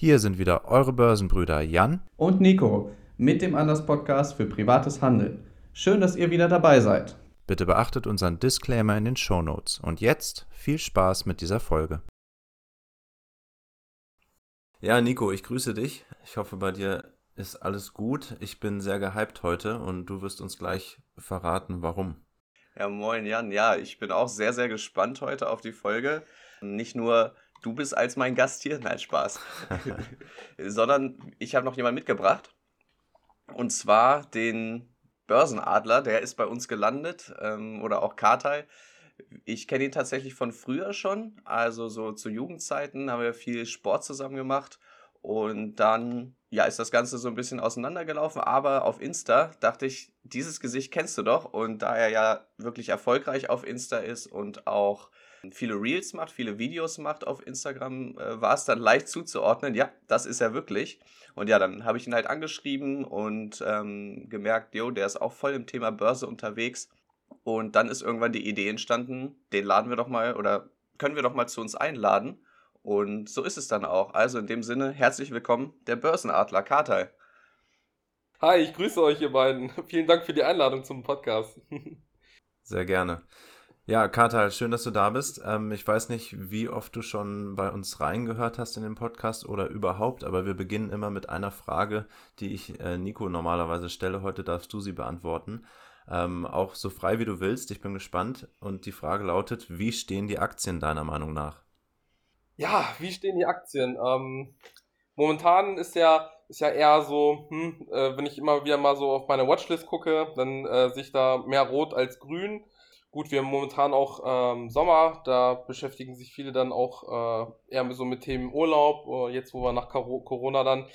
Hier sind wieder eure Börsenbrüder Jan und Nico mit dem Anders Podcast für privates Handeln. Schön, dass ihr wieder dabei seid. Bitte beachtet unseren Disclaimer in den Show Notes. Und jetzt viel Spaß mit dieser Folge. Ja, Nico, ich grüße dich. Ich hoffe, bei dir ist alles gut. Ich bin sehr gehypt heute und du wirst uns gleich verraten, warum. Ja, moin Jan. Ja, ich bin auch sehr, sehr gespannt heute auf die Folge. Nicht nur du bist als mein Gast hier, nein, Spaß. Sondern ich habe noch jemanden mitgebracht. Und zwar den Börsenadler, der ist bei uns gelandet. Ähm, oder auch Kartai. Ich kenne ihn tatsächlich von früher schon. Also so zu Jugendzeiten haben wir viel Sport zusammen gemacht. Und dann, ja, ist das Ganze so ein bisschen auseinandergelaufen. Aber auf Insta dachte ich, dieses Gesicht kennst du doch. Und da er ja wirklich erfolgreich auf Insta ist und auch viele Reels macht, viele Videos macht auf Instagram, äh, war es dann leicht zuzuordnen, ja, das ist er wirklich. Und ja, dann habe ich ihn halt angeschrieben und ähm, gemerkt, jo, der ist auch voll im Thema Börse unterwegs. Und dann ist irgendwann die Idee entstanden, den laden wir doch mal oder können wir doch mal zu uns einladen. Und so ist es dann auch. Also in dem Sinne, herzlich willkommen, der Börsenadler Kartal. Hi, ich grüße euch, ihr beiden. Vielen Dank für die Einladung zum Podcast. Sehr gerne. Ja, Katal, schön, dass du da bist. Ähm, ich weiß nicht, wie oft du schon bei uns reingehört hast in den Podcast oder überhaupt, aber wir beginnen immer mit einer Frage, die ich äh, Nico normalerweise stelle. Heute darfst du sie beantworten. Ähm, auch so frei wie du willst. Ich bin gespannt. Und die Frage lautet, wie stehen die Aktien deiner Meinung nach? Ja, wie stehen die Aktien? Ähm, momentan ist ja, ist ja eher so, hm, äh, wenn ich immer wieder mal so auf meine Watchlist gucke, dann äh, sehe ich da mehr rot als grün. Gut, wir haben momentan auch ähm, Sommer, da beschäftigen sich viele dann auch äh, eher so mit Themen Urlaub. Äh, jetzt, wo man nach Corona dann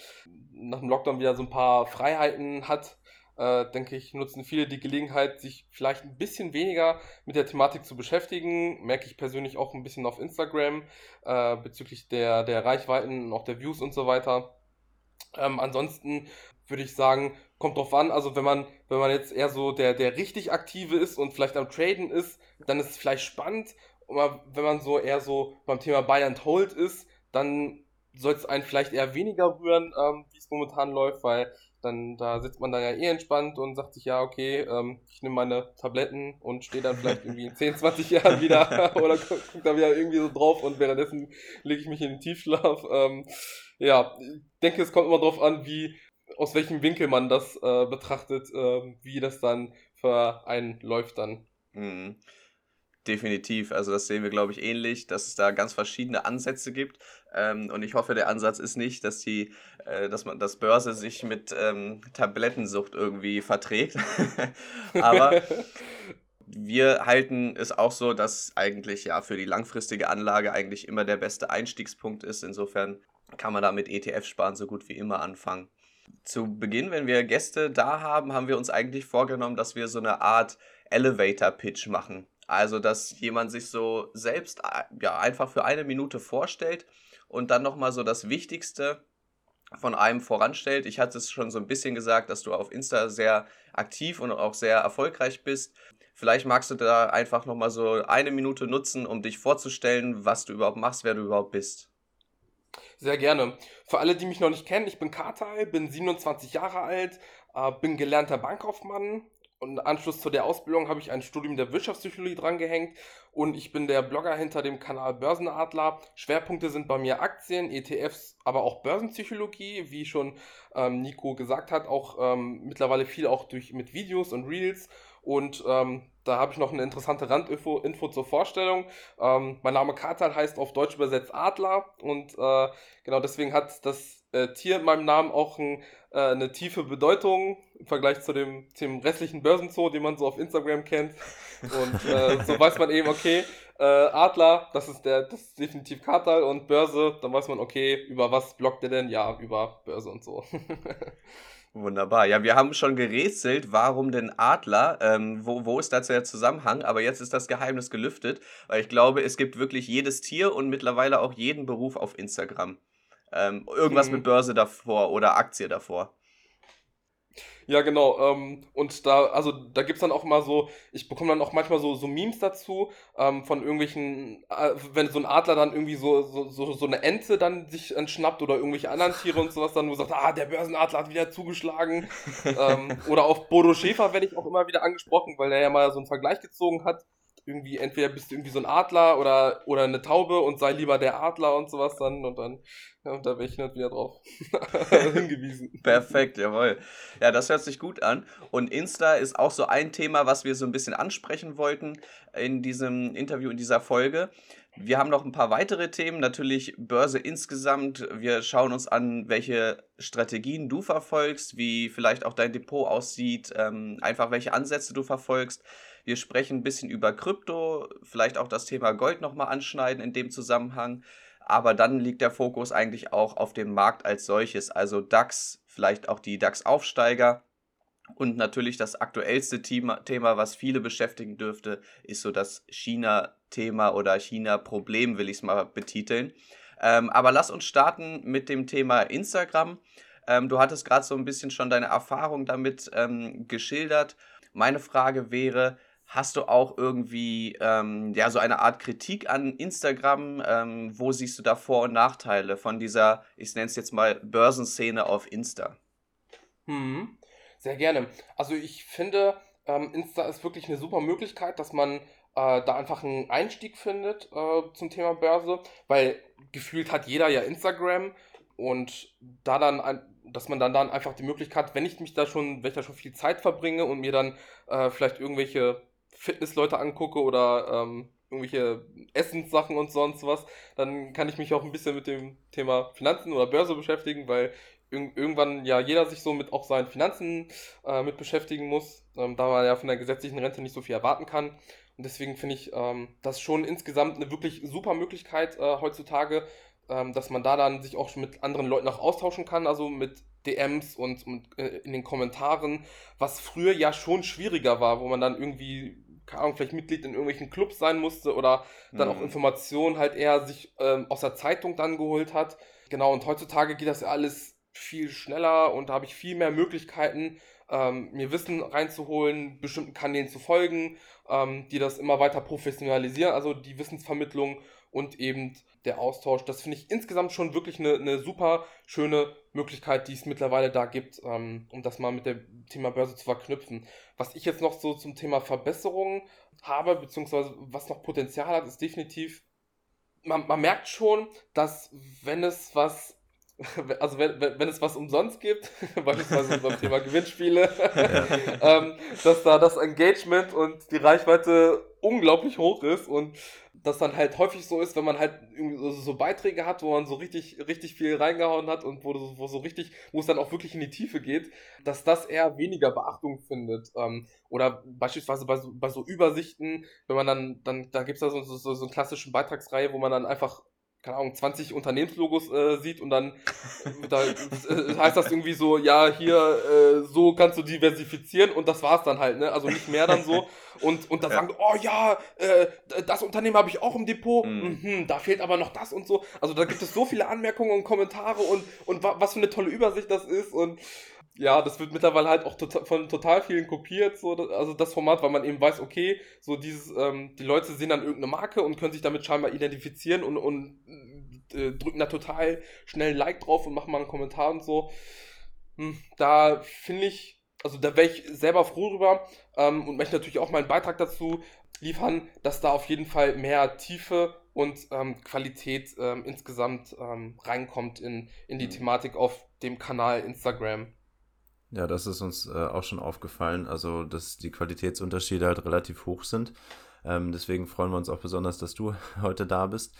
nach dem Lockdown wieder so ein paar Freiheiten hat, äh, denke ich, nutzen viele die Gelegenheit, sich vielleicht ein bisschen weniger mit der Thematik zu beschäftigen. Merke ich persönlich auch ein bisschen auf Instagram äh, bezüglich der, der Reichweiten und auch der Views und so weiter. Ähm, ansonsten würde ich sagen, kommt drauf an. Also wenn man, wenn man jetzt eher so der, der richtig aktive ist und vielleicht am Traden ist, dann ist es vielleicht spannend. Aber wenn man so eher so beim Thema Buy and Hold ist, dann soll es einen vielleicht eher weniger rühren, ähm, wie es momentan läuft, weil dann da sitzt man dann ja eh entspannt und sagt sich, ja, okay, ähm, ich nehme meine Tabletten und stehe dann vielleicht irgendwie in 10, 20 Jahren wieder oder guck, guck, da wieder irgendwie so drauf und währenddessen lege ich mich in den Tiefschlaf. Ähm, ja, ich denke, es kommt immer drauf an, wie, aus welchem Winkel man das äh, betrachtet, äh, wie das dann für einen läuft dann. Mhm. Definitiv, also das sehen wir, glaube ich, ähnlich, dass es da ganz verschiedene Ansätze gibt. Ähm, und ich hoffe, der Ansatz ist nicht, dass die, äh, dass man das Börse sich mit ähm, Tablettensucht irgendwie verträgt. Aber wir halten es auch so, dass eigentlich ja für die langfristige Anlage eigentlich immer der beste Einstiegspunkt ist. Insofern kann man da mit ETF sparen so gut wie immer anfangen. Zu Beginn, wenn wir Gäste da haben, haben wir uns eigentlich vorgenommen, dass wir so eine Art Elevator-Pitch machen. Also, dass jemand sich so selbst äh, ja, einfach für eine Minute vorstellt und dann nochmal so das Wichtigste von einem voranstellt. Ich hatte es schon so ein bisschen gesagt, dass du auf Insta sehr aktiv und auch sehr erfolgreich bist. Vielleicht magst du da einfach nochmal so eine Minute nutzen, um dich vorzustellen, was du überhaupt machst, wer du überhaupt bist. Sehr gerne. Für alle, die mich noch nicht kennen, ich bin Kartal, bin 27 Jahre alt, äh, bin gelernter Bankkaufmann und im Anschluss zu der Ausbildung habe ich ein Studium der Wirtschaftspsychologie drangehängt und ich bin der Blogger hinter dem Kanal Börsenadler. Schwerpunkte sind bei mir Aktien, ETFs, aber auch Börsenpsychologie, wie schon ähm, Nico gesagt hat, auch ähm, mittlerweile viel auch durch mit Videos und Reels und ähm, da habe ich noch eine interessante Randinfo Info zur Vorstellung. Ähm, mein Name Katal heißt auf Deutsch übersetzt Adler und äh, genau deswegen hat das äh, Tier in meinem Namen auch ein, äh, eine tiefe Bedeutung im Vergleich zu dem, dem restlichen Börsenzoo, den man so auf Instagram kennt. Und äh, so weiß man eben, okay, äh, Adler, das ist der, das ist definitiv Katal und Börse, dann weiß man, okay, über was bloggt der denn? Ja, über Börse und so. Wunderbar. Ja, wir haben schon gerätselt, warum denn Adler? Ähm, wo, wo ist dazu der Zusammenhang? Aber jetzt ist das Geheimnis gelüftet, weil ich glaube, es gibt wirklich jedes Tier und mittlerweile auch jeden Beruf auf Instagram. Ähm, irgendwas mhm. mit Börse davor oder Aktie davor. Ja, genau. Ähm, und da, also da gibt's dann auch immer so, ich bekomme dann auch manchmal so, so Memes dazu, ähm, von irgendwelchen, äh, wenn so ein Adler dann irgendwie so, so, so, so eine Ente dann sich entschnappt oder irgendwelche anderen Tiere und sowas dann, wo sagt, ah, der Börsenadler hat wieder zugeschlagen. ähm, oder auf Bodo Schäfer werde ich auch immer wieder angesprochen, weil der ja mal so einen Vergleich gezogen hat irgendwie, entweder bist du irgendwie so ein Adler oder, oder eine Taube und sei lieber der Adler und sowas dann und dann, ja, und da werde ich nicht wieder drauf hingewiesen. Perfekt, jawohl. Ja, das hört sich gut an. Und Insta ist auch so ein Thema, was wir so ein bisschen ansprechen wollten in diesem Interview, in dieser Folge. Wir haben noch ein paar weitere Themen, natürlich Börse insgesamt. Wir schauen uns an, welche Strategien du verfolgst, wie vielleicht auch dein Depot aussieht, ähm, einfach welche Ansätze du verfolgst. Wir sprechen ein bisschen über Krypto, vielleicht auch das Thema Gold nochmal anschneiden in dem Zusammenhang. Aber dann liegt der Fokus eigentlich auch auf dem Markt als solches, also DAX, vielleicht auch die DAX-Aufsteiger. Und natürlich das aktuellste Thema, Thema, was viele beschäftigen dürfte, ist so das China-Thema oder China-Problem, will ich es mal betiteln. Ähm, aber lass uns starten mit dem Thema Instagram. Ähm, du hattest gerade so ein bisschen schon deine Erfahrung damit ähm, geschildert. Meine Frage wäre, Hast du auch irgendwie ähm, ja, so eine Art Kritik an Instagram? Ähm, wo siehst du da Vor- und Nachteile von dieser, ich nenne es jetzt mal, Börsenszene auf Insta? Hm, sehr gerne. Also ich finde, ähm, Insta ist wirklich eine super Möglichkeit, dass man äh, da einfach einen Einstieg findet äh, zum Thema Börse, weil gefühlt hat jeder ja Instagram und da dann ein, dass man dann, dann einfach die Möglichkeit, wenn ich mich da schon, wenn ich da schon viel Zeit verbringe und mir dann äh, vielleicht irgendwelche Fitnessleute angucke oder ähm, irgendwelche Essenssachen und sonst was, dann kann ich mich auch ein bisschen mit dem Thema Finanzen oder Börse beschäftigen, weil irg irgendwann ja jeder sich so mit auch seinen Finanzen äh, mit beschäftigen muss, ähm, da man ja von der gesetzlichen Rente nicht so viel erwarten kann. Und deswegen finde ich ähm, das schon insgesamt eine wirklich super Möglichkeit äh, heutzutage, ähm, dass man da dann sich auch schon mit anderen Leuten auch austauschen kann, also mit DMs und, und äh, in den Kommentaren, was früher ja schon schwieriger war, wo man dann irgendwie keine Ahnung, vielleicht Mitglied in irgendwelchen Clubs sein musste oder dann mhm. auch Informationen halt eher sich ähm, aus der Zeitung dann geholt hat. Genau, und heutzutage geht das ja alles viel schneller und da habe ich viel mehr Möglichkeiten, ähm, mir Wissen reinzuholen, bestimmten Kanälen zu folgen, ähm, die das immer weiter professionalisieren, also die Wissensvermittlung und eben der Austausch. Das finde ich insgesamt schon wirklich eine, eine super schöne Möglichkeit, die es mittlerweile da gibt, ähm, um das mal mit dem Thema Börse zu verknüpfen. Was ich jetzt noch so zum Thema Verbesserungen habe, beziehungsweise was noch Potenzial hat, ist definitiv, man, man merkt schon, dass wenn es was also wenn, wenn, wenn es was umsonst gibt, beispielsweise beim Thema Gewinnspiele, ähm, dass da das Engagement und die Reichweite unglaublich hoch ist und das dann halt häufig so ist, wenn man halt irgendwie so, so, Beiträge hat, wo man so richtig, richtig viel reingehauen hat und wo, wo so richtig, wo es dann auch wirklich in die Tiefe geht, dass das eher weniger Beachtung findet. Ähm, oder beispielsweise bei so, bei so Übersichten, wenn man dann, dann da gibt es da so, so, so eine klassische Beitragsreihe, wo man dann einfach keine Ahnung, 20 Unternehmenslogos äh, sieht und dann da, äh, heißt das irgendwie so, ja, hier, äh, so kannst du diversifizieren und das war's dann halt, ne? Also nicht mehr dann so. Und, und dann ja. sagen, oh ja, äh, das Unternehmen habe ich auch im Depot, mhm. Mhm, da fehlt aber noch das und so. Also da gibt es so viele Anmerkungen und Kommentare und, und wa was für eine tolle Übersicht das ist und ja, das wird mittlerweile halt auch total, von total vielen kopiert, so, also das Format, weil man eben weiß, okay, so dieses, ähm, die Leute sehen dann irgendeine Marke und können sich damit scheinbar identifizieren und, und äh, drücken da total schnell ein Like drauf und machen mal einen Kommentar und so. Hm, da finde ich, also da wäre ich selber froh drüber ähm, und möchte natürlich auch meinen Beitrag dazu liefern, dass da auf jeden Fall mehr Tiefe und ähm, Qualität ähm, insgesamt ähm, reinkommt in, in die mhm. Thematik auf dem Kanal Instagram. Ja, das ist uns äh, auch schon aufgefallen, also dass die Qualitätsunterschiede halt relativ hoch sind. Ähm, deswegen freuen wir uns auch besonders, dass du heute da bist.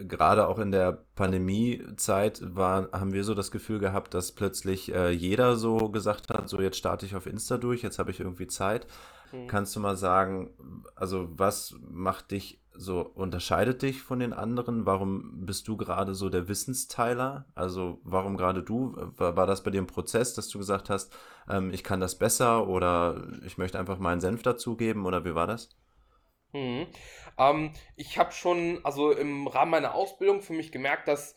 Gerade auch in der Pandemiezeit war, haben wir so das Gefühl gehabt, dass plötzlich äh, jeder so gesagt hat, so jetzt starte ich auf Insta durch, jetzt habe ich irgendwie Zeit. Mhm. Kannst du mal sagen, also was macht dich so unterscheidet dich von den anderen? Warum bist du gerade so der Wissensteiler? Also warum gerade du? War, war, das bei dir ein Prozess, dass du gesagt hast, ähm, ich kann das besser oder ich möchte einfach meinen Senf dazugeben oder wie war das? Hm. Ähm, ich habe schon, also im Rahmen meiner Ausbildung für mich gemerkt, dass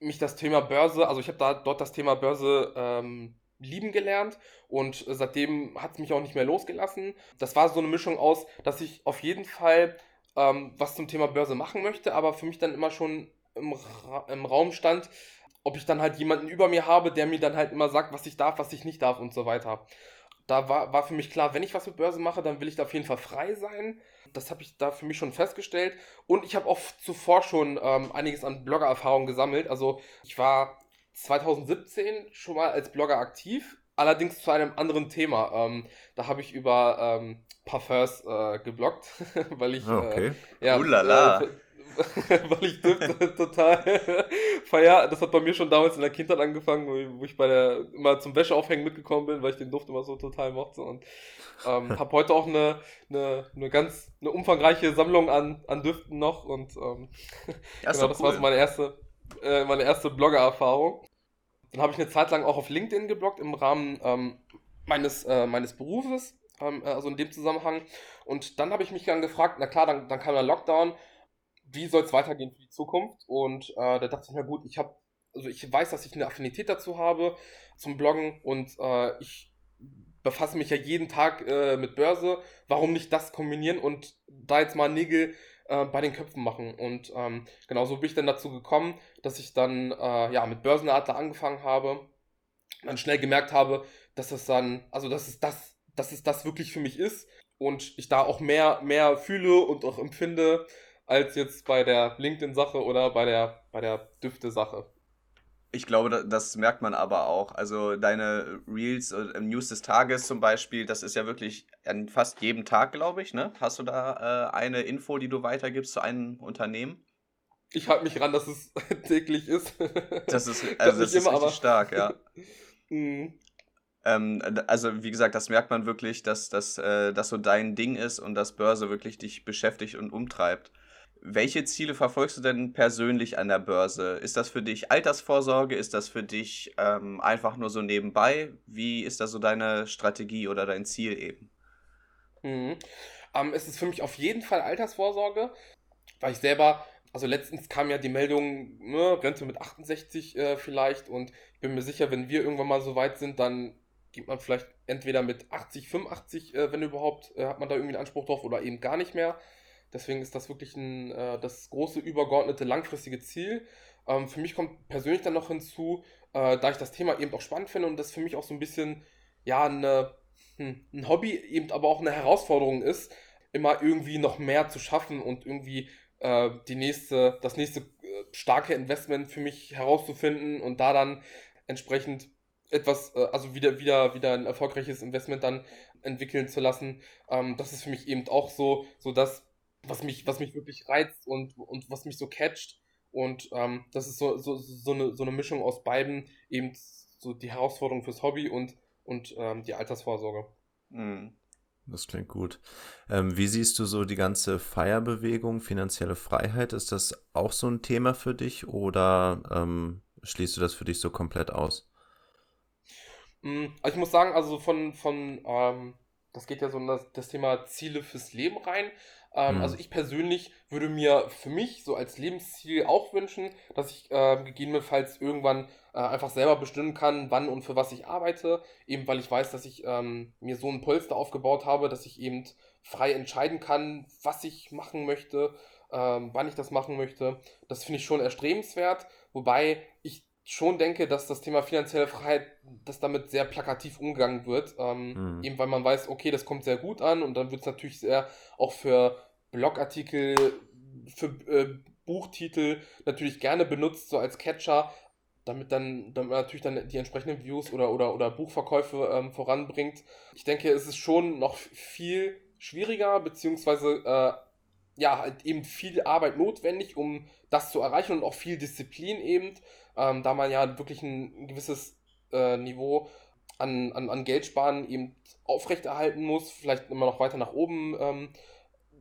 mich das Thema Börse, also ich habe da dort das Thema Börse ähm, lieben gelernt und seitdem hat es mich auch nicht mehr losgelassen. Das war so eine Mischung aus, dass ich auf jeden Fall ähm, was zum Thema Börse machen möchte, aber für mich dann immer schon im, Ra im Raum stand, ob ich dann halt jemanden über mir habe, der mir dann halt immer sagt, was ich darf, was ich nicht darf und so weiter. Da war, war für mich klar, wenn ich was mit Börse mache, dann will ich da auf jeden Fall frei sein. Das habe ich da für mich schon festgestellt. Und ich habe auch zuvor schon ähm, einiges an Blogger-Erfahrung gesammelt. Also ich war 2017 schon mal als Blogger aktiv, allerdings zu einem anderen Thema. Ähm, da habe ich über ähm, Parfums äh, gebloggt, weil ich Ah, okay. äh, ja, Ulala. äh, weil ich Düfte total feier. Das hat bei mir schon damals in der Kindheit angefangen, wo ich, bei der immer zum Wäscheaufhängen mitgekommen bin, weil ich den Duft immer so total mochte und ähm, habe heute auch eine, eine, eine ganz eine umfangreiche Sammlung an, an Düften noch und ähm, Ja, ist genau, das war so cool. meine erste, äh, meine erste Blogger-Erfahrung. Dann habe ich eine Zeit lang auch auf LinkedIn gebloggt im Rahmen ähm, meines, äh, meines Berufes, äh, also in dem Zusammenhang. Und dann habe ich mich dann gefragt, na klar, dann, dann kam der Lockdown, wie soll es weitergehen für die Zukunft? Und äh, da dachte ich mir, gut, ich habe, also ich weiß, dass ich eine Affinität dazu habe zum Bloggen und äh, ich befasse mich ja jeden Tag äh, mit Börse. Warum nicht das kombinieren und da jetzt mal Nägel äh, bei den Köpfen machen? Und ähm, genau so bin ich dann dazu gekommen, dass ich dann äh, ja mit Börsenadler angefangen habe, dann schnell gemerkt habe, dass es dann, also dass es das, dass es das wirklich für mich ist und ich da auch mehr, mehr fühle und auch empfinde als jetzt bei der LinkedIn-Sache oder bei der, bei der Düfte-Sache. Ich glaube, da- das merkt man aber auch. Also deine Reels äh, im News des Tages zum Beispiel, das ist ja wirklich an fast jedem Tag, glaube ich, ne? Hast du da äh, eine Info, die du weitergibst zu einem Unternehmen? Ich halte mich ran, dass es täglich ist. Das ist, also das nicht ist richtig stark, ja. Ähm, also wie gesagt, das merkt man wirklich, dass das äh, dass so dein Ding ist und dass Börse wirklich dich beschäftigt und umtreibt. Welche Ziele verfolgst du denn persönlich an der Börse? Ist das für dich Altersvorsorge? Ist das für dich ähm, einfach nur so nebenbei? Wie ist da so deine Strategie oder dein Ziel eben? Mhm. Ähm, es ist für mich auf jeden Fall Altersvorsorge, weil ich selber, also letztens kam ja die Meldung, ne, Rente mit 68 äh, vielleicht und ich bin mir sicher, wenn wir irgendwann mal so weit sind, dann geht man vielleicht entweder mit 80, 85, äh, wenn überhaupt, äh, hat man da irgendwie einen Anspruch drauf oder eben gar nicht mehr. Deswegen ist das wirklich ein, äh, das große, übergeordnete, langfristige Ziel. Ähm, für mich kommt persönlich dann noch hinzu, äh, da ich das Thema eben auch spannend finde und das für mich auch so ein bisschen, ja, eine, hm, ein Hobby, eben aber auch eine Herausforderung ist, immer irgendwie noch mehr zu schaffen und irgendwie äh, die nächste, das nächste äh, starke Investment für mich herauszufinden und da dann entsprechend etwas, äh, also wieder, wieder, wieder ein erfolgreiches Investment dann entwickeln zu lassen. Ähm, das ist für mich eben auch so, so das, was mich, was mich wirklich reizt und, und was mich so catcht. Und ähm, das ist so, so, so, eine, so eine Mischung aus beiden, eben so die Herausforderung fürs Hobby und, und ähm, die Altersvorsorge. Hm. Das klingt gut. Ähm, wie siehst du so die ganze Feierbewegung, finanzielle Freiheit? Ist das auch so ein Thema für dich oder ähm, schließt du das für dich so komplett aus? Mm, Also ich muss sagen, also von, von ähm, das geht ja so in das, das Thema Ziele fürs Leben rein. Ähm, Mhm. Also ich persönlich würde mir für mich so als Lebensziel auch wünschen, dass ich ähm, gegebenenfalls irgendwann äh, einfach selber bestimmen kann, wann und für was ich arbeite. Eben weil ich weiß, dass ich ähm, mir so ein Polster aufgebaut habe, dass ich eben frei entscheiden kann, was ich machen möchte, ähm, wann ich das machen möchte. Das finde ich schon erstrebenswert, wobei ich schon denke, dass das Thema finanzielle Freiheit, dass damit sehr plakativ umgegangen wird. Ähm, Mhm. Eben weil man weiß, okay, das kommt sehr gut an und dann wird es natürlich sehr auch für Blogartikel, für äh, Buchtitel natürlich gerne benutzt, so als Catcher, damit dann damit man natürlich dann die entsprechenden Views oder, oder, oder Buchverkäufe ähm, voranbringt. Ich denke, es ist schon noch viel schwieriger, beziehungsweise äh, ja, halt eben viel Arbeit notwendig, um das zu erreichen und auch viel Disziplin eben, ähm, da man ja wirklich ein gewisses äh, Niveau an, an, an Geldsparen eben aufrechterhalten muss, vielleicht immer noch weiter nach oben ähm,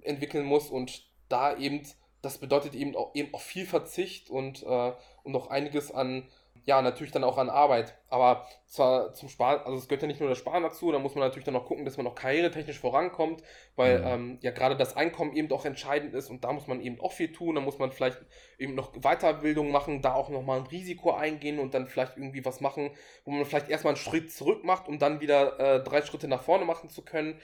entwickeln muss und da eben, das bedeutet eben auch, eben auch viel Verzicht und, äh, und noch einiges an, ja, natürlich dann auch an Arbeit. Aber zwar zum Sparen, also es gehört ja nicht nur das Sparen dazu, da muss man natürlich dann auch gucken, dass man auch karrieretechnisch vorankommt, weil mhm. ähm, ja gerade das Einkommen eben auch entscheidend ist und da muss man eben auch viel tun. Da muss man vielleicht eben noch Weiterbildung machen, da auch nochmal ein Risiko eingehen und dann vielleicht irgendwie was machen, wo man vielleicht erstmal einen Schritt zurück macht, um dann wieder äh, drei Schritte nach vorne machen zu können.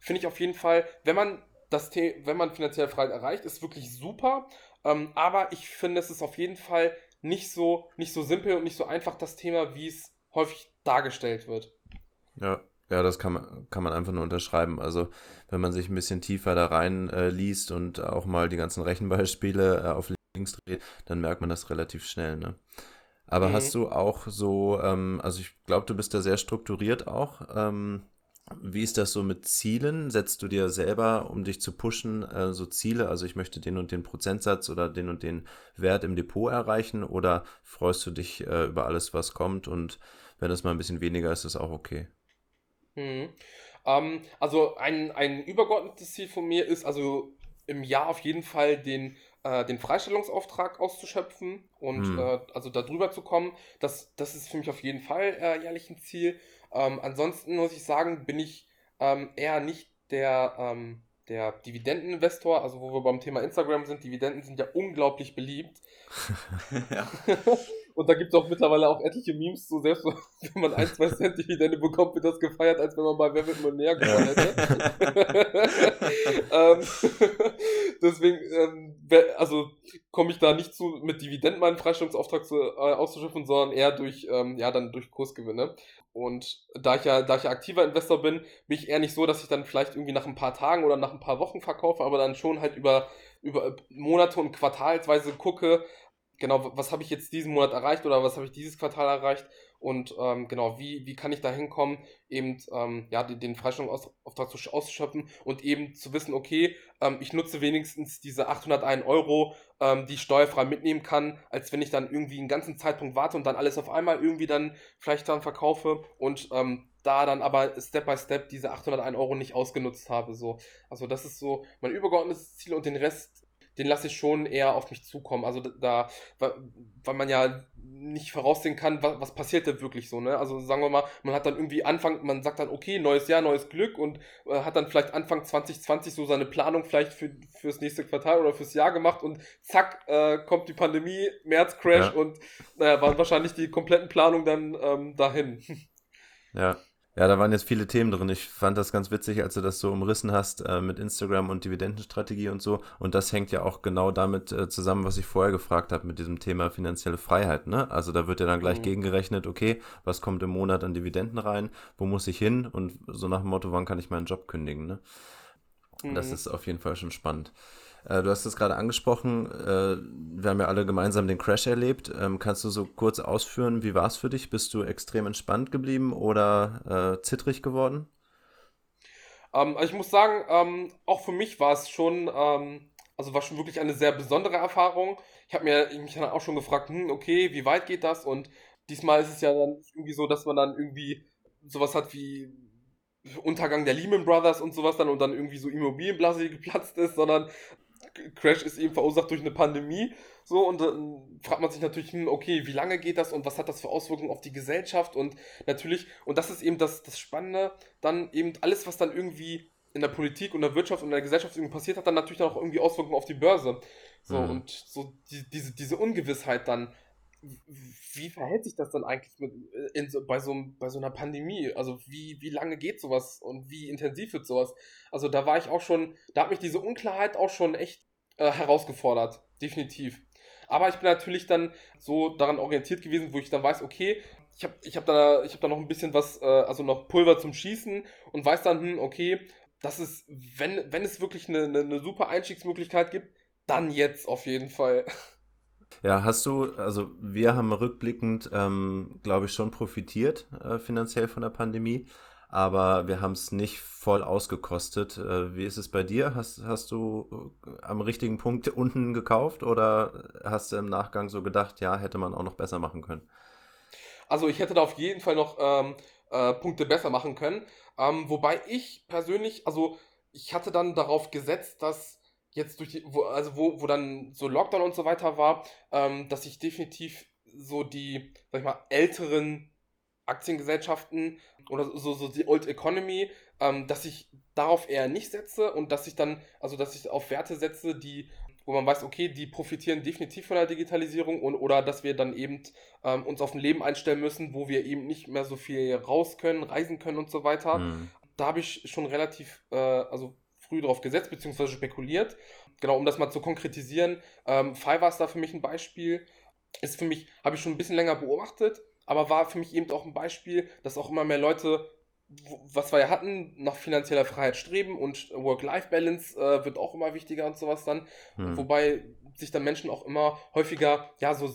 Finde ich auf jeden Fall, wenn man das The wenn man finanziell Freiheit erreicht, ist wirklich super. Ähm, aber ich finde, es ist auf jeden Fall nicht so, nicht so simpel und nicht so einfach das Thema, wie es häufig dargestellt wird. Ja, ja, das kann man, kann man einfach nur unterschreiben. Also, wenn man sich ein bisschen tiefer da rein äh, liest und auch mal die ganzen Rechenbeispiele äh, auf links dreht, dann merkt man das relativ schnell, ne? Aber mhm. hast du auch so, ähm, also ich glaube, du bist da sehr strukturiert auch. Ähm, wie ist das so mit Zielen? Setzt du dir selber, um dich zu pushen, äh, so Ziele? Also ich möchte den und den Prozentsatz oder den und den Wert im Depot erreichen oder freust du dich äh, über alles, was kommt und wenn es mal ein bisschen weniger ist, ist auch okay? Mhm. Ähm, also ein, ein übergeordnetes Ziel von mir ist also im Jahr auf jeden Fall den, äh, den Freistellungsauftrag auszuschöpfen und mhm. äh, also darüber zu kommen. Das, das ist für mich auf jeden Fall äh, jährlich ein Ziel. Ähm, ansonsten muss ich sagen, bin ich ähm, eher nicht der, ähm, der Dividendeninvestor, also wo wir beim Thema Instagram sind. Dividenden sind ja unglaublich beliebt. ja. Und da gibt es auch mittlerweile auch etliche Memes zu, selbst wenn man ein, zwei Cent Dividende bekommt, wird das gefeiert, als wenn man bei Wer wird Millionär gewonnen hätte. ähm, deswegen, ähm, also komme ich da nicht zu, mit Dividenden meinen Freistellungsauftrag zu, äh, auszuschöpfen, sondern eher durch, ähm, ja, dann durch Kursgewinne. Und da ich ja, da ich ja aktiver Investor bin, bin ich eher nicht so, dass ich dann vielleicht irgendwie nach ein paar Tagen oder nach ein paar Wochen verkaufe, aber dann schon halt über, über Monate und quartalsweise gucke, genau, was habe ich jetzt diesen Monat erreicht oder was habe ich dieses Quartal erreicht und ähm, genau, wie, wie kann ich da hinkommen, eben ähm, ja, den, den Freistellungsauftrag zu, auszuschöpfen und eben zu wissen, okay, ähm, ich nutze wenigstens diese 801 Euro, ähm, die ich steuerfrei mitnehmen kann, als wenn ich dann irgendwie einen ganzen Zeitpunkt warte und dann alles auf einmal irgendwie dann vielleicht dann verkaufe und ähm, da dann aber Step by Step diese 801 Euro nicht ausgenutzt habe. So. Also das ist so mein übergeordnetes Ziel und den Rest den lasse ich schon eher auf mich zukommen. Also da, weil man ja nicht voraussehen kann, was, was passiert da wirklich so, ne? Also sagen wir mal, man hat dann irgendwie Anfang, man sagt dann, okay, neues Jahr, neues Glück und äh, hat dann vielleicht Anfang 2020 so seine Planung vielleicht für, fürs nächste Quartal oder fürs Jahr gemacht und zack, äh, kommt die Pandemie, März Crash ja. und naja, waren wahrscheinlich die kompletten Planungen dann ähm, dahin. Ja, ja, da waren jetzt viele Themen drin. Ich fand das ganz witzig, als du das so umrissen hast äh, mit Instagram und Dividendenstrategie und so. Und das hängt ja auch genau damit äh, zusammen, was ich vorher gefragt habe mit diesem Thema finanzielle Freiheit. Ne? Also da wird ja dann gleich mhm. gegengerechnet, okay, was kommt im Monat an Dividenden rein, wo muss ich hin und so nach dem Motto, wann kann ich meinen Job kündigen. Ne? Mhm. Das ist auf jeden Fall schon spannend. Äh, du hast es gerade angesprochen, äh, wir haben ja alle gemeinsam den Crash erlebt. Ähm, kannst du so kurz ausführen, wie war es für dich? Bist du extrem entspannt geblieben oder äh, zittrig geworden? Ähm, also ich muss sagen, ähm, auch für mich war es schon, ähm, also war schon wirklich eine sehr besondere Erfahrung. Ich habe mich dann auch schon gefragt, hm, okay, wie weit geht das? Und diesmal ist es ja dann irgendwie so, dass man dann irgendwie sowas hat wie Untergang der Lehman Brothers und sowas dann und dann irgendwie so Immobilienblase geplatzt ist, sondern Crash ist eben verursacht durch eine Pandemie. So, und dann fragt man sich natürlich, hm, okay, wie lange geht das und was hat das für Auswirkungen auf die Gesellschaft? Und natürlich, und das ist eben das, das Spannende, dann eben alles, was dann irgendwie in der Politik und der Wirtschaft und der Gesellschaft irgendwie passiert, hat dann natürlich auch irgendwie Auswirkungen auf die Börse. So, mhm. und so die, diese, diese Ungewissheit dann wie verhält sich das dann eigentlich mit, äh, in bei, so, bei so einer Pandemie? Also wie, wie lange geht sowas und wie intensiv wird sowas? Also da war ich auch schon, da hat mich diese Unklarheit auch schon echt äh, herausgefordert, definitiv. Aber ich bin natürlich dann so daran orientiert gewesen, wo ich dann weiß, okay, ich habe ich hab da, hab da noch ein bisschen was, äh, also noch Pulver zum Schießen und weiß dann, hm, okay, das ist, wenn, wenn es wirklich eine, eine, eine super Einstiegsmöglichkeit gibt, dann jetzt auf jeden Fall. Ja, hast du, also wir haben rückblickend, ähm, glaube ich, schon profitiert äh, finanziell von der Pandemie, aber wir haben es nicht voll ausgekostet. Äh, wie ist es bei dir? Hast, hast du äh, am richtigen Punkt unten gekauft oder hast du im Nachgang so gedacht, ja, hätte man auch noch besser machen können? Also ich hätte da auf jeden Fall noch ähm, äh, Punkte besser machen können. Ähm, wobei ich persönlich, also ich hatte dann darauf gesetzt, dass jetzt durch die, wo, also wo, wo dann so Lockdown und so weiter war, ähm, dass ich definitiv so die, sag ich mal, älteren Aktiengesellschaften oder so, so die Old Economy, ähm, dass ich darauf eher nicht setze und dass ich dann, also dass ich auf Werte setze, die, wo man weiß, okay, die profitieren definitiv von der Digitalisierung und oder dass wir dann eben ähm, uns auf ein Leben einstellen müssen, wo wir eben nicht mehr so viel raus können, reisen können und so weiter. Mhm. Da habe ich schon relativ, äh, also früh drauf gesetzt, beziehungsweise spekuliert. Genau, um das mal zu konkretisieren, ähm, Fiverr ist da für mich ein Beispiel. Ist für mich, habe ich schon ein bisschen länger beobachtet, aber war für mich eben auch ein Beispiel, dass auch immer mehr Leute, was wir ja hatten, nach finanzieller Freiheit streben und Work-Life-Balance äh, wird auch immer wichtiger und sowas dann. Hm. Wobei sich dann Menschen auch immer häufiger, ja, so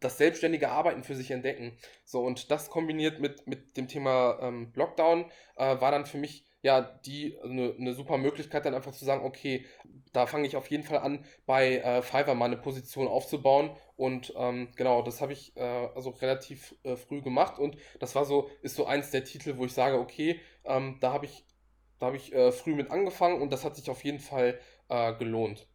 das selbstständige Arbeiten für sich entdecken. So, und das kombiniert mit, mit dem Thema ähm, Lockdown äh, war dann für mich ja, die eine, eine super Möglichkeit, dann einfach zu sagen, okay, da fange ich auf jeden Fall an, bei äh, Fiverr mal eine Position aufzubauen. Und ähm, genau, das habe ich äh, also relativ äh, früh gemacht und das war so, ist so eins der Titel, wo ich sage, okay, ähm, da habe ich, da habe ich äh, früh mit angefangen und das hat sich auf jeden Fall äh, gelohnt.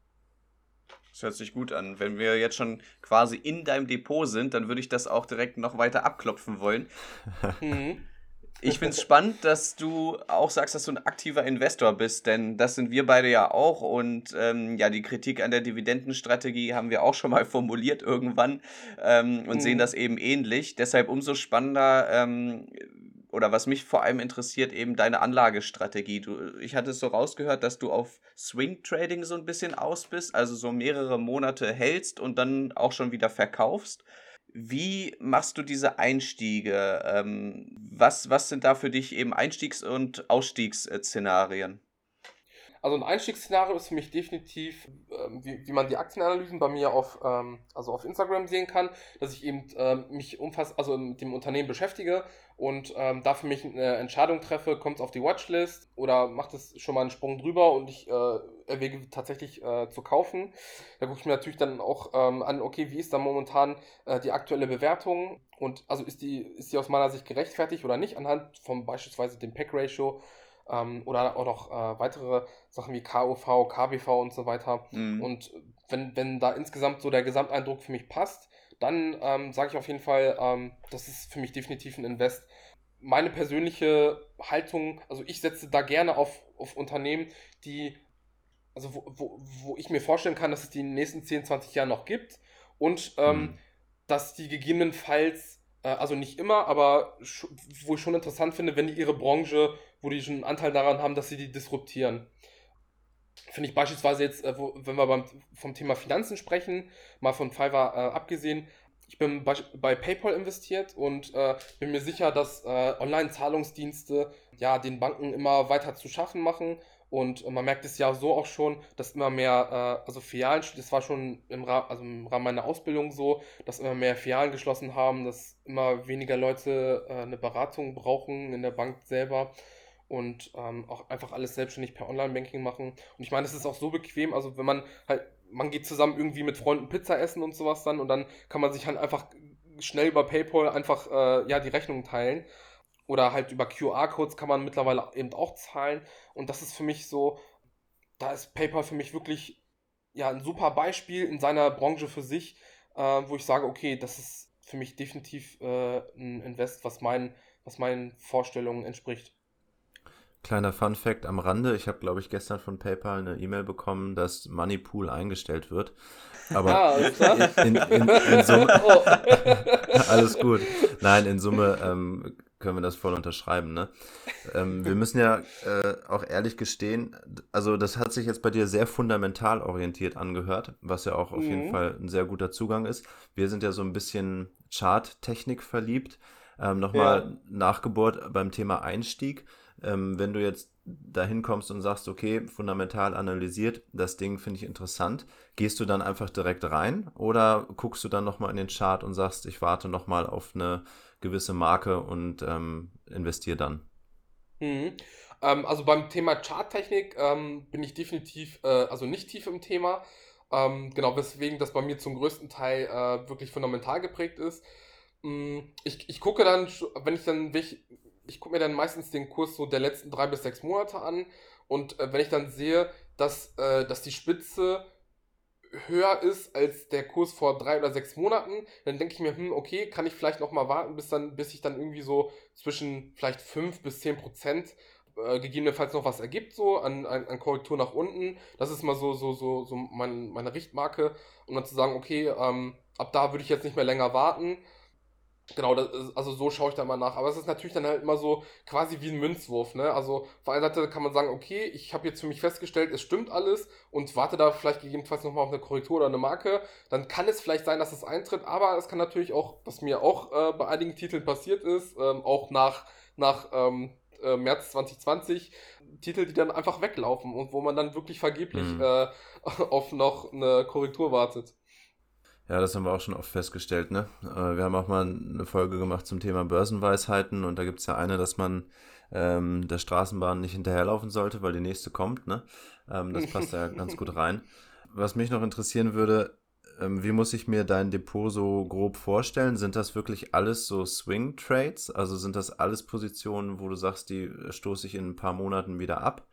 Das hört sich gut an. Wenn wir jetzt schon quasi in deinem Depot sind, dann würde ich das auch direkt noch weiter abklopfen wollen. Mhm. Ich finde es spannend, dass du auch sagst, dass du ein aktiver Investor bist, denn das sind wir beide ja auch. Und ähm, ja, die Kritik an der Dividendenstrategie haben wir auch schon mal formuliert irgendwann ähm, und mhm. sehen das eben ähnlich. Deshalb umso spannender ähm, oder was mich vor allem interessiert, eben deine Anlagestrategie. Du, ich hatte es so rausgehört, dass du auf Swing Trading so ein bisschen aus bist, also so mehrere Monate hältst und dann auch schon wieder verkaufst. Wie machst du diese Einstiege? Ähm, was, was sind da für dich eben Einstiegs- und Ausstiegsszenarien? Also ein Einstiegsszenario ist für mich definitiv, ähm, wie, wie man die Aktienanalysen bei mir auf, ähm, also auf Instagram sehen kann, dass ich eben ähm, mich umfass, also mit dem Unternehmen beschäftige und ähm, da für mich eine Entscheidung treffe, kommt es auf die Watchlist oder macht es schon mal einen Sprung drüber und ich äh, erwäge tatsächlich äh, zu kaufen. Da gucke ich mir natürlich dann auch ähm, an, okay, wie ist da momentan äh, die aktuelle Bewertung und also ist die, ist die aus meiner Sicht gerechtfertigt oder nicht anhand von beispielsweise dem Pack-Ratio ähm, oder auch noch äh, weitere Sachen wie KUV, KBV und so weiter. Mhm. Und wenn, wenn da insgesamt so der Gesamteindruck für mich passt, dann ähm, sage ich auf jeden Fall, ähm, das ist für mich definitiv ein Invest. Meine persönliche Haltung, also ich setze da gerne auf, auf Unternehmen, die, also wo, wo, wo ich mir vorstellen kann, dass es die in den nächsten 10, 20 Jahren noch gibt und ähm, mhm. dass die gegebenenfalls äh, also nicht immer, aber wo ich schon interessant finde, wenn die ihre Branche, wo die schon einen Anteil daran haben, dass sie die disruptieren. Finde ich beispielsweise jetzt, äh, wo, wenn wir beim, vom Thema Finanzen sprechen, mal von Fiverr äh, abgesehen, ich bin bei, bei PayPal investiert und äh, bin mir sicher, dass äh, Online-Zahlungsdienste ja den Banken immer weiter zu schaffen machen. Und man merkt es ja so auch schon, dass immer mehr, äh, also Filialen, das war schon im, Ra also im Rahmen meiner Ausbildung so, dass immer mehr Filialen geschlossen haben, dass immer weniger Leute äh, eine Beratung brauchen in der Bank selber und ähm, auch einfach alles selbstständig per Online-Banking machen. Und ich meine, es ist auch so bequem, also wenn man halt, man geht zusammen irgendwie mit Freunden Pizza essen und sowas dann und dann kann man sich halt einfach schnell über PayPal einfach äh, ja die Rechnung teilen. Oder halt über QR-Codes kann man mittlerweile eben auch zahlen. Und das ist für mich so, da ist PayPal für mich wirklich ja, ein super Beispiel in seiner Branche für sich, äh, wo ich sage, okay, das ist für mich definitiv äh, ein Invest, was, mein, was meinen Vorstellungen entspricht. Kleiner Fun Fact am Rande, ich habe, glaube ich, gestern von PayPal eine E-Mail bekommen, dass Moneypool eingestellt wird. Aber ah, in, in, in, Summe. Oh. alles gut. Nein, in Summe ähm, können wir das voll unterschreiben, ne? Ähm, wir müssen ja äh, auch ehrlich gestehen, also das hat sich jetzt bei dir sehr fundamental orientiert angehört, was ja auch auf mhm. jeden Fall ein sehr guter Zugang ist. Wir sind ja so ein bisschen Chart-Technik verliebt. Ähm, Nochmal ja. Nachgeburt beim Thema Einstieg. Ähm, wenn du jetzt dahin kommst und sagst, okay, fundamental analysiert, das Ding finde ich interessant, gehst du dann einfach direkt rein oder guckst du dann nochmal in den Chart und sagst, ich warte nochmal auf eine gewisse Marke und ähm, investiere dann? Mhm. Ähm, also beim Thema Charttechnik ähm, bin ich definitiv, äh, also nicht tief im Thema. Ähm, genau, weswegen das bei mir zum größten Teil äh, wirklich fundamental geprägt ist. Mhm. Ich, ich gucke dann, wenn ich dann, ich, ich gucke mir dann meistens den Kurs so der letzten drei bis sechs Monate an und äh, wenn ich dann sehe, dass, äh, dass die Spitze höher ist als der Kurs vor drei oder sechs Monaten, dann denke ich mir, hm, okay, kann ich vielleicht noch mal warten, bis dann, bis sich dann irgendwie so zwischen vielleicht fünf bis zehn Prozent äh, gegebenenfalls noch was ergibt, so an, an, an, Korrektur nach unten. Das ist mal so, so, so, so mein, meine Richtmarke, um dann zu sagen, okay, ähm, ab da würde ich jetzt nicht mehr länger warten. Genau, ist, also so schaue ich da mal nach. Aber es ist natürlich dann halt immer so quasi wie ein Münzwurf. Ne? Also auf einer Seite kann man sagen, okay, ich habe jetzt für mich festgestellt, es stimmt alles und warte da vielleicht gegebenenfalls nochmal auf eine Korrektur oder eine Marke. Dann kann es vielleicht sein, dass es eintritt, aber es kann natürlich auch, was mir auch äh, bei einigen Titeln passiert ist, ähm, auch nach, nach ähm, äh, März 2020, Titel, die dann einfach weglaufen und wo man dann wirklich vergeblich mhm. äh, auf noch eine Korrektur wartet. Ja, das haben wir auch schon oft festgestellt, ne? Äh, wir haben auch mal eine Folge gemacht zum Thema Börsenweisheiten und da gibt es ja eine, dass man ähm, der Straßenbahn nicht hinterherlaufen sollte, weil die nächste kommt, ne? Ähm, das passt ja ganz gut rein. Was mich noch interessieren würde, ähm, wie muss ich mir dein Depot so grob vorstellen? Sind das wirklich alles so Swing Trades? Also sind das alles Positionen, wo du sagst, die stoße ich in ein paar Monaten wieder ab?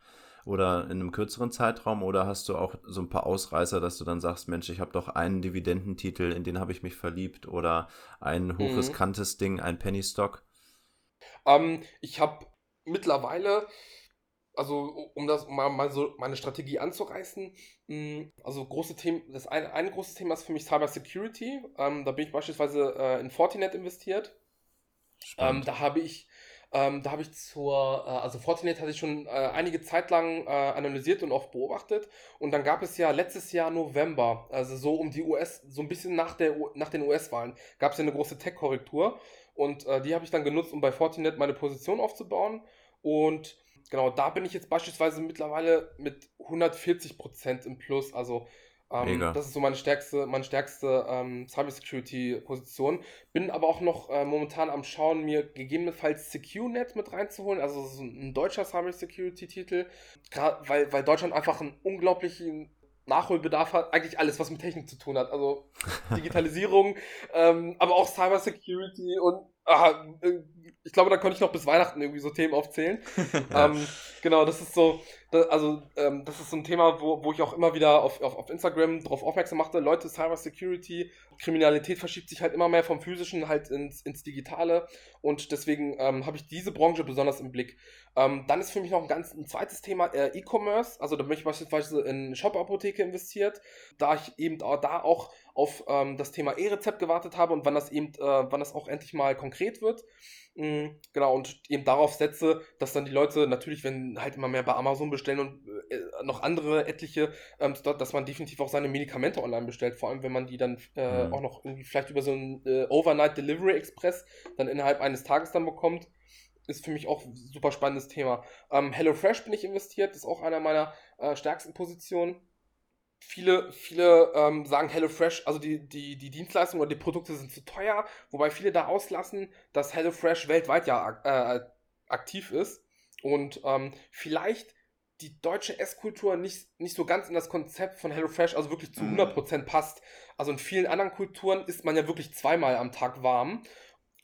Oder in einem kürzeren Zeitraum oder hast du auch so ein paar Ausreißer, dass du dann sagst, Mensch, ich habe doch einen Dividendentitel, in den habe ich mich verliebt oder ein mhm. hochriskantes mhm. Ding, ein Penny Stock? Ähm, ich habe mittlerweile, also um das um mal, mal so meine Strategie anzureißen, mh, mm, also große Themen, das eine, ein großes Thema ist für mich Cyber Security. Ähm, da bin ich beispielsweise äh, in Fortinet investiert. Ähm, da habe ich ähm, da habe ich zur, äh, also Fortinet hatte ich schon äh, einige Zeit lang äh, analysiert und auch beobachtet. Und dann gab es ja letztes Jahr November, also so um die US, so ein bisschen nach, der, nach den US-Wahlen, gab es ja eine große Tech-Korrektur. Und äh, die habe ich dann genutzt, um bei Fortinet meine Position aufzubauen. Und genau, da bin ich jetzt beispielsweise mittlerweile mit 140% im Plus. Also ähm, das ist so meine stärkste, meine stärkste ähm, Cybersecurity-Position. Bin aber auch noch äh, momentan am Schauen, mir gegebenenfalls SecureNet mit reinzuholen, also so ein deutscher Cybersecurity-Titel, weil, weil Deutschland einfach einen unglaublichen Nachholbedarf hat, eigentlich alles, was mit Technik zu tun hat. Also Digitalisierung, ähm, aber auch Cybersecurity und ah, äh, ich glaube, da konnte ich noch bis Weihnachten irgendwie so Themen aufzählen. ähm, genau, das ist so, das, also ähm, das ist so ein Thema, wo, wo ich auch immer wieder auf, auf, auf Instagram darauf aufmerksam machte. Leute, Cyber Security, Kriminalität verschiebt sich halt immer mehr vom Physischen halt ins, ins Digitale und deswegen ähm, habe ich diese Branche besonders im Blick. Ähm, dann ist für mich noch ein ganz ein zweites Thema äh, E-Commerce. Also da bin ich beispielsweise in Shop-Apotheke investiert, da ich eben da auch auf ähm, das Thema E-Rezept gewartet habe und wann das eben, äh, wann das auch endlich mal konkret wird. Genau, und eben darauf setze, dass dann die Leute natürlich, wenn halt immer mehr bei Amazon bestellen und äh, noch andere etliche, ähm, dass man definitiv auch seine Medikamente online bestellt, vor allem wenn man die dann äh, mhm. auch noch irgendwie vielleicht über so einen äh, Overnight Delivery Express dann innerhalb eines Tages dann bekommt ist für mich auch ein super spannendes Thema. Ähm, HelloFresh bin ich investiert, ist auch einer meiner äh, stärksten Positionen viele, viele ähm, sagen HelloFresh, also die, die, die Dienstleistungen oder die Produkte sind zu teuer, wobei viele da auslassen, dass HelloFresh weltweit ja äh, aktiv ist und ähm, vielleicht die deutsche Esskultur nicht, nicht so ganz in das Konzept von HelloFresh, also wirklich zu 100% mhm. passt. Also in vielen anderen Kulturen isst man ja wirklich zweimal am Tag warm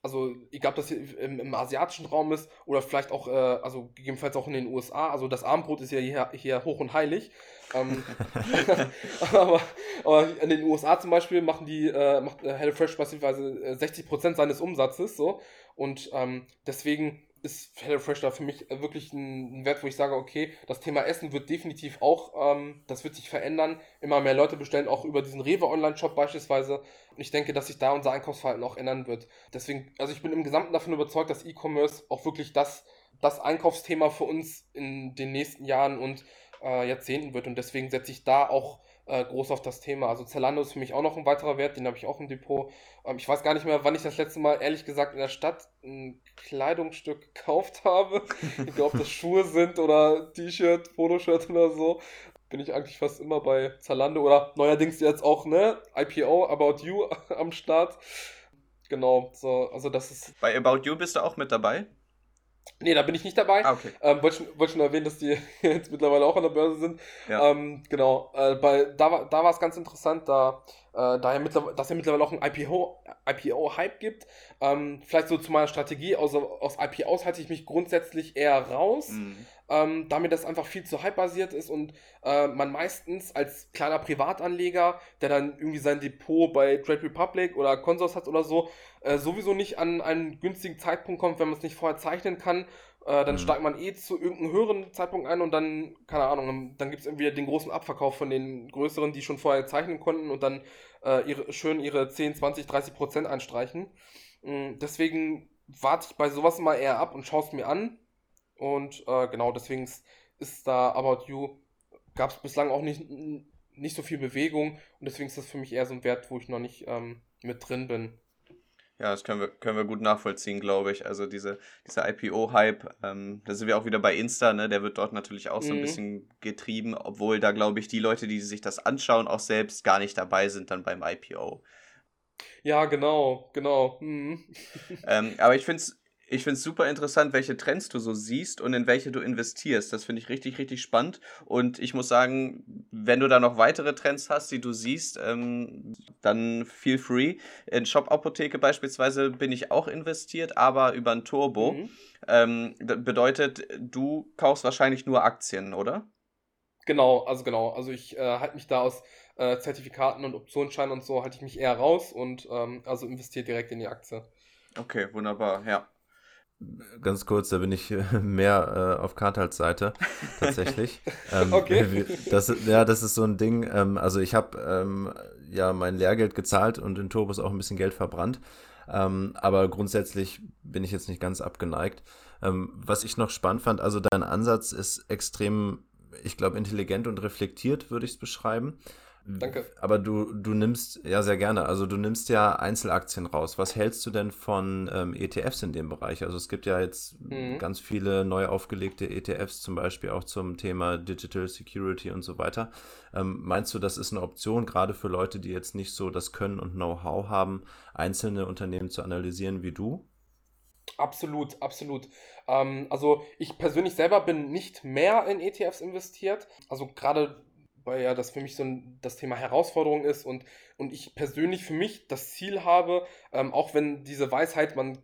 also egal ob das hier im, im, asiatischen Raum ist oder vielleicht auch, äh, also gegebenenfalls auch in den USA, also das Abendbrot ist ja hier, hier hoch und heilig. Ähm, aber, aber, in den USA zum Beispiel machen die, äh, macht äh, HelloFresh beispielsweise 60% äh, seines Umsatzes so und ähm, deswegen ist HelloFresh da für mich wirklich ein, Wert, wo ich sage, okay, das Thema Essen wird definitiv auch, ähm, das wird sich verändern. Immer mehr Leute bestellen auch über diesen Rewe Online-Shop beispielsweise. Und ich denke, dass sich da unser Einkaufsverhalten auch ändern wird. Deswegen, also ich bin im Gesamten davon überzeugt, dass E-Commerce auch wirklich das, das Einkaufsthema für uns in den nächsten Jahren und äh, Jahrzehnten wird. Und deswegen setze ich da auch äh, groß auf das Thema. Also Zalando ist für mich auch noch ein weiterer Wert, den habe ich auch im Depot. Ähm, ich weiß gar nicht mehr, wann ich das letzte Mal, ehrlich gesagt, in der Stadt ein Kleidungsstück gekauft habe. ich glaube, das Schuhe sind oder T-Shirt, Poloshirt oder so. Bin ich eigentlich fast immer bei Zalando oder neuerdings jetzt auch, ne? IPO, About You am Start. Genau, so, also das ist. Bei About You bist du auch mit dabei? Nee, da bin ich nicht dabei. Ah, okay. Ähm, Wollte schon, wollt schon erwähnen, dass die jetzt mittlerweile auch an der Börse sind. Ja. Ähm, genau. Äh, bei, da war es ganz interessant, da, äh, da ja mittlerweile, dass ja mittlerweile auch ein IPO-Hype IPO gibt. Ähm, vielleicht so zu meiner Strategie. Also aus IPOs halte ich mich grundsätzlich eher raus. Mhm. ähm, da mir das einfach viel zu hype-basiert ist und äh, man meistens als kleiner Privatanleger, der dann irgendwie sein Depot bei Trade Republic oder Consors hat oder so, äh, sowieso nicht an einen günstigen Zeitpunkt kommt, wenn man es nicht vorher zeichnen kann. Äh, dann mhm. steigt man eh zu irgendeinem höheren Zeitpunkt ein und dann, keine Ahnung, dann gibt es irgendwie den großen Abverkauf von den größeren, die schon vorher zeichnen konnten und dann äh, ihre, schön ihre 10, 20, 30 Prozent einstreichen. Mhm, deswegen warte ich bei sowas mal eher ab und schaue es mir an. Und äh, genau, deswegen ist da About You, gab es bislang auch nicht, nicht so viel Bewegung und deswegen ist das für mich eher so ein Wert, wo ich noch nicht ähm, mit drin bin. Ja, das können wir, können wir gut nachvollziehen, glaube ich. Also diese, dieser IPO-Hype, ähm, da sind wir auch wieder bei Insta, ne? Der wird dort natürlich auch so ein mhm. bisschen getrieben, obwohl da, glaube ich, die Leute, die sich das anschauen, auch selbst gar nicht dabei sind dann beim IPO. Ja, genau, genau. Mhm. Ähm, aber ich finde es ich finde es super interessant, welche Trends du so siehst und in welche du investierst. Das finde ich richtig, richtig spannend. Und ich muss sagen, wenn du da noch weitere Trends hast, die du siehst, ähm, dann feel free. In Shop Apotheke beispielsweise bin ich auch investiert, aber über ein Turbo. Mhm. Ähm, bedeutet, du kaufst wahrscheinlich nur Aktien, oder? Genau, also genau. Also ich äh, halte mich da aus äh, Zertifikaten und Optionsscheinen und so halte ich mich eher raus und ähm, also investiere direkt in die Aktie. Okay, wunderbar, ja. Ganz kurz, da bin ich äh, mehr äh, auf Kartals Seite, tatsächlich. ähm, okay. Das, ja, das ist so ein Ding. Ähm, also ich habe ähm, ja mein Lehrgeld gezahlt und in Turbos auch ein bisschen Geld verbrannt. Ähm, aber grundsätzlich bin ich jetzt nicht ganz abgeneigt. Ähm, was ich noch spannend fand, also dein Ansatz ist extrem, ich glaube, intelligent und reflektiert, würde ich es beschreiben. Danke. Aber du, du nimmst, ja sehr gerne, also du nimmst ja Einzelaktien raus. Was hältst du denn von ähm, ETFs in dem Bereich? Also es gibt ja jetzt mhm. ganz viele neu aufgelegte ETFs, zum Beispiel auch zum Thema Digital Security und so weiter. Ähm, meinst du, das ist eine Option, gerade für Leute, die jetzt nicht so das Können und Know-how haben, einzelne Unternehmen zu analysieren wie du? Absolut, absolut. Ähm, also ich persönlich selber bin nicht mehr in ETFs investiert. Also gerade weil ja das für mich so ein, das Thema Herausforderung ist und, und ich persönlich für mich das Ziel habe, ähm, auch wenn diese Weisheit, man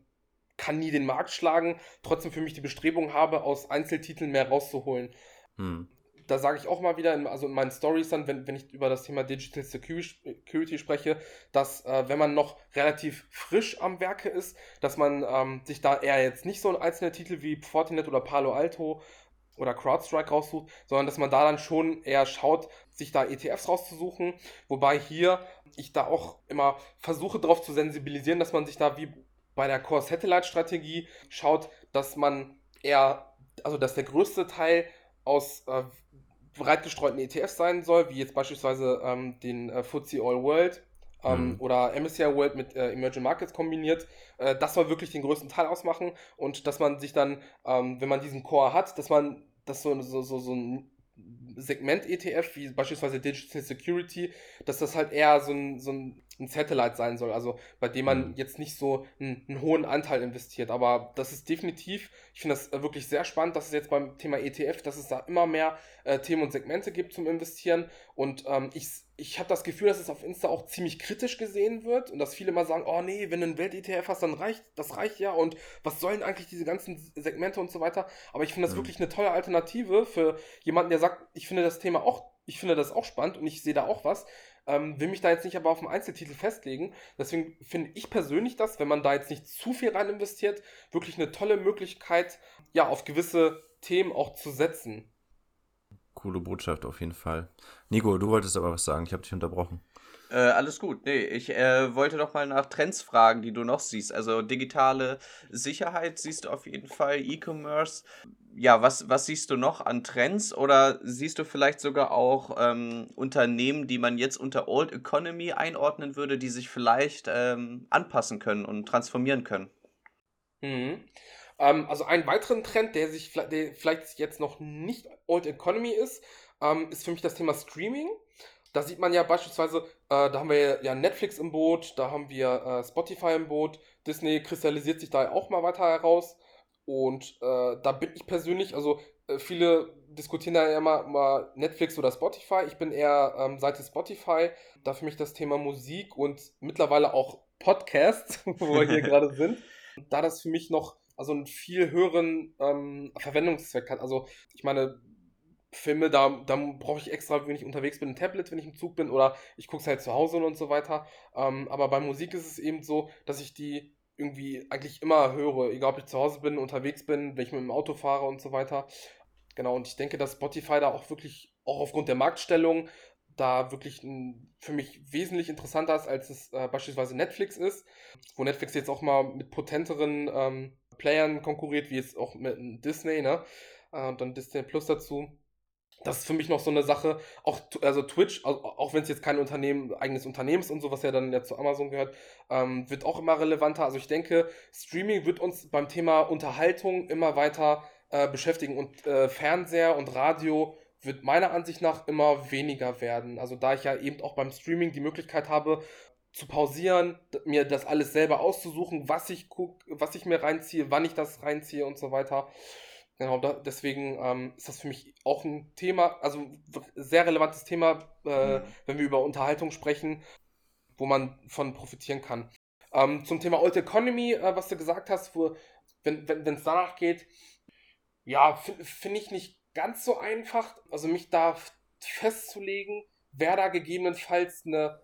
kann nie den Markt schlagen, trotzdem für mich die Bestrebung habe, aus Einzeltiteln mehr rauszuholen. Hm. Da sage ich auch mal wieder, in, also in meinen Stories dann, wenn, wenn ich über das Thema Digital Security spreche, dass äh, wenn man noch relativ frisch am Werke ist, dass man ähm, sich da eher jetzt nicht so einzelne Titel wie Fortinet oder Palo Alto oder CrowdStrike raussucht, sondern dass man da dann schon eher schaut, sich da ETFs rauszusuchen. Wobei hier ich da auch immer versuche darauf zu sensibilisieren, dass man sich da wie bei der Core Satellite Strategie schaut, dass man eher, also dass der größte Teil aus äh, breit gestreuten ETFs sein soll, wie jetzt beispielsweise ähm, den äh, FTSE All World ähm, mhm. oder MSCI World mit äh, Emerging Markets kombiniert. Äh, das soll wirklich den größten Teil ausmachen und dass man sich dann, ähm, wenn man diesen Core hat, dass man das so, so, so, so ein Segment-ETF, wie beispielsweise Digital Security, dass das halt eher so ein, so ein, ein Satellite sein soll, also bei dem man mhm. jetzt nicht so einen, einen, hohen Anteil investiert. Aber das ist definitiv, ich finde das wirklich sehr spannend, dass es jetzt beim Thema ETF, dass es da immer mehr äh, Themen und Segmente gibt zum Investieren. Und ähm, ich, ich habe das Gefühl, dass es auf Insta auch ziemlich kritisch gesehen wird und dass viele mal sagen, oh nee, wenn du einen Welt-ETF hast, dann reicht, das reicht ja und was sollen eigentlich diese ganzen Segmente und so weiter. Aber ich finde das mhm. wirklich eine tolle Alternative für jemanden, der sagt, ich finde das Thema auch, ich finde das auch spannend und ich sehe da auch was. Ähm, will mich da jetzt nicht aber auf einen Einzeltitel festlegen. Deswegen finde ich persönlich das, wenn man da jetzt nicht zu viel rein investiert, wirklich eine tolle Möglichkeit, ja, auf gewisse Themen auch zu setzen. Coole Botschaft auf jeden Fall. Nico, du wolltest aber was sagen, ich habe dich unterbrochen. Äh, alles gut. Nee, ich äh, wollte doch mal nach Trends fragen, die du noch siehst. Also digitale Sicherheit siehst du auf jeden Fall, E-Commerce. Ja, was, was siehst du noch an Trends? Oder siehst du vielleicht sogar auch ähm, Unternehmen, die man jetzt unter Old Economy einordnen würde, die sich vielleicht ähm, anpassen können und transformieren können? Mhm. Ähm, also einen weiteren Trend, der sich der vielleicht jetzt noch nicht Old Economy ist, ähm, ist für mich das Thema Streaming. Da sieht man ja beispielsweise, äh, da haben wir ja Netflix im Boot, da haben wir äh, Spotify im Boot, Disney kristallisiert sich da auch mal weiter heraus. Und äh, da bin ich persönlich, also äh, viele diskutieren da ja immer, immer Netflix oder Spotify. Ich bin eher ähm, Seite Spotify, da für mich das Thema Musik und mittlerweile auch Podcasts, wo wir hier gerade sind, da das für mich noch also einen viel höheren ähm, Verwendungszweck hat. Also ich meine, Filme, da, da brauche ich extra, wenn ich unterwegs bin, ein Tablet, wenn ich im Zug bin oder ich gucke es halt zu Hause und so weiter. Ähm, aber bei Musik ist es eben so, dass ich die irgendwie eigentlich immer höre, egal ob ich zu Hause bin, unterwegs bin, wenn ich mit dem Auto fahre und so weiter. Genau, und ich denke, dass Spotify da auch wirklich, auch aufgrund der Marktstellung, da wirklich ein, für mich wesentlich interessanter ist, als es äh, beispielsweise Netflix ist, wo Netflix jetzt auch mal mit potenteren ähm, Playern konkurriert, wie jetzt auch mit Disney, ne? Äh, und dann Disney Plus dazu das ist für mich noch so eine Sache, auch also Twitch, auch wenn es jetzt kein Unternehmen, eigenes Unternehmen ist und so, was ja dann ja zu Amazon gehört, ähm, wird auch immer relevanter. Also ich denke, Streaming wird uns beim Thema Unterhaltung immer weiter äh, beschäftigen und äh, Fernseher und Radio wird meiner Ansicht nach immer weniger werden. Also da ich ja eben auch beim Streaming die Möglichkeit habe, zu pausieren, mir das alles selber auszusuchen, was ich gucke, was ich mir reinziehe, wann ich das reinziehe und so weiter. Genau, da, deswegen ähm, ist das für mich auch ein Thema, also sehr relevantes Thema, äh, mhm. wenn wir über Unterhaltung sprechen, wo man von profitieren kann. Ähm, zum Thema Old Economy, äh, was du gesagt hast, wo, wenn es wenn, danach geht, ja, finde find ich nicht ganz so einfach, also mich da festzulegen, wer da gegebenenfalls eine,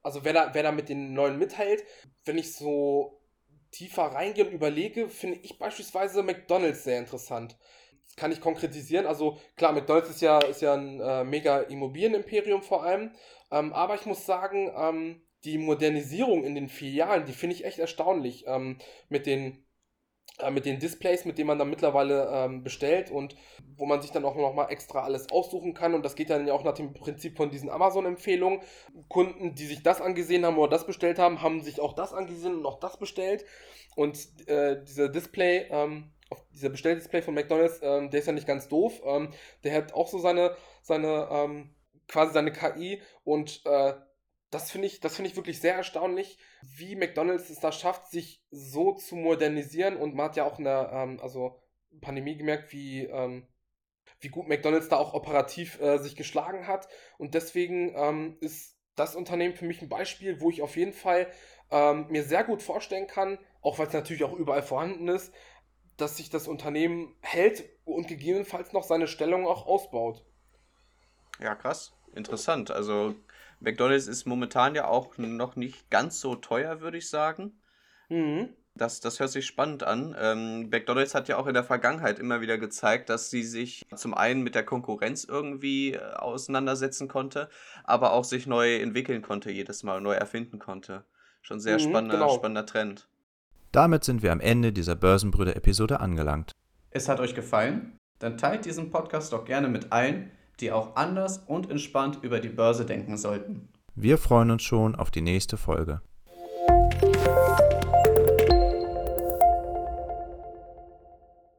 also wer da, wer da mit den neuen mithält. Wenn ich so tiefer reingehe und überlege, finde ich beispielsweise McDonalds sehr interessant. Das kann ich konkretisieren. Also klar, McDonalds ist ja, ist ja ein äh, mega Immobilienimperium vor allem. Ähm, aber ich muss sagen, ähm, die Modernisierung in den Filialen, die finde ich echt erstaunlich. Ähm, mit den mit den Displays, mit denen man dann mittlerweile ähm, bestellt und wo man sich dann auch nochmal extra alles aussuchen kann. Und das geht dann ja auch nach dem Prinzip von diesen Amazon-Empfehlungen. Kunden, die sich das angesehen haben oder das bestellt haben, haben sich auch das angesehen und auch das bestellt. Und äh, dieser Display, ähm, dieser Bestelldisplay von McDonalds, ähm, der ist ja nicht ganz doof. Ähm, der hat auch so seine, seine ähm, quasi seine KI und äh, das finde ich, das ich wirklich sehr erstaunlich, wie McDonald's es da schafft, sich so zu modernisieren. Und man hat ja auch in der ähm, also Pandemie gemerkt, wie, ähm, wie gut McDonald's da auch operativ äh, sich geschlagen hat. Und deswegen ähm, ist das Unternehmen für mich ein Beispiel, wo ich auf jeden Fall ähm, mir sehr gut vorstellen kann, auch weil es natürlich auch überall vorhanden ist, dass sich das Unternehmen hält und gegebenenfalls noch seine Stellung auch ausbaut. Ja, krass. Interessant. Also McDonald's ist momentan ja auch noch nicht ganz so teuer, würde ich sagen. Mhm. Das, das hört sich spannend an. Ähm, McDonald's hat ja auch in der Vergangenheit immer wieder gezeigt, dass sie sich zum einen mit der Konkurrenz irgendwie äh, auseinandersetzen konnte, aber auch sich neu entwickeln konnte, jedes Mal neu erfinden konnte. Schon sehr mhm, spannender, genau. spannender Trend. Damit sind wir am Ende dieser Börsenbrüder-Episode angelangt. Es hat euch gefallen? Dann teilt diesen Podcast doch gerne mit allen, die auch anders und entspannt über die Börse denken sollten. Wir freuen uns schon auf die nächste Folge.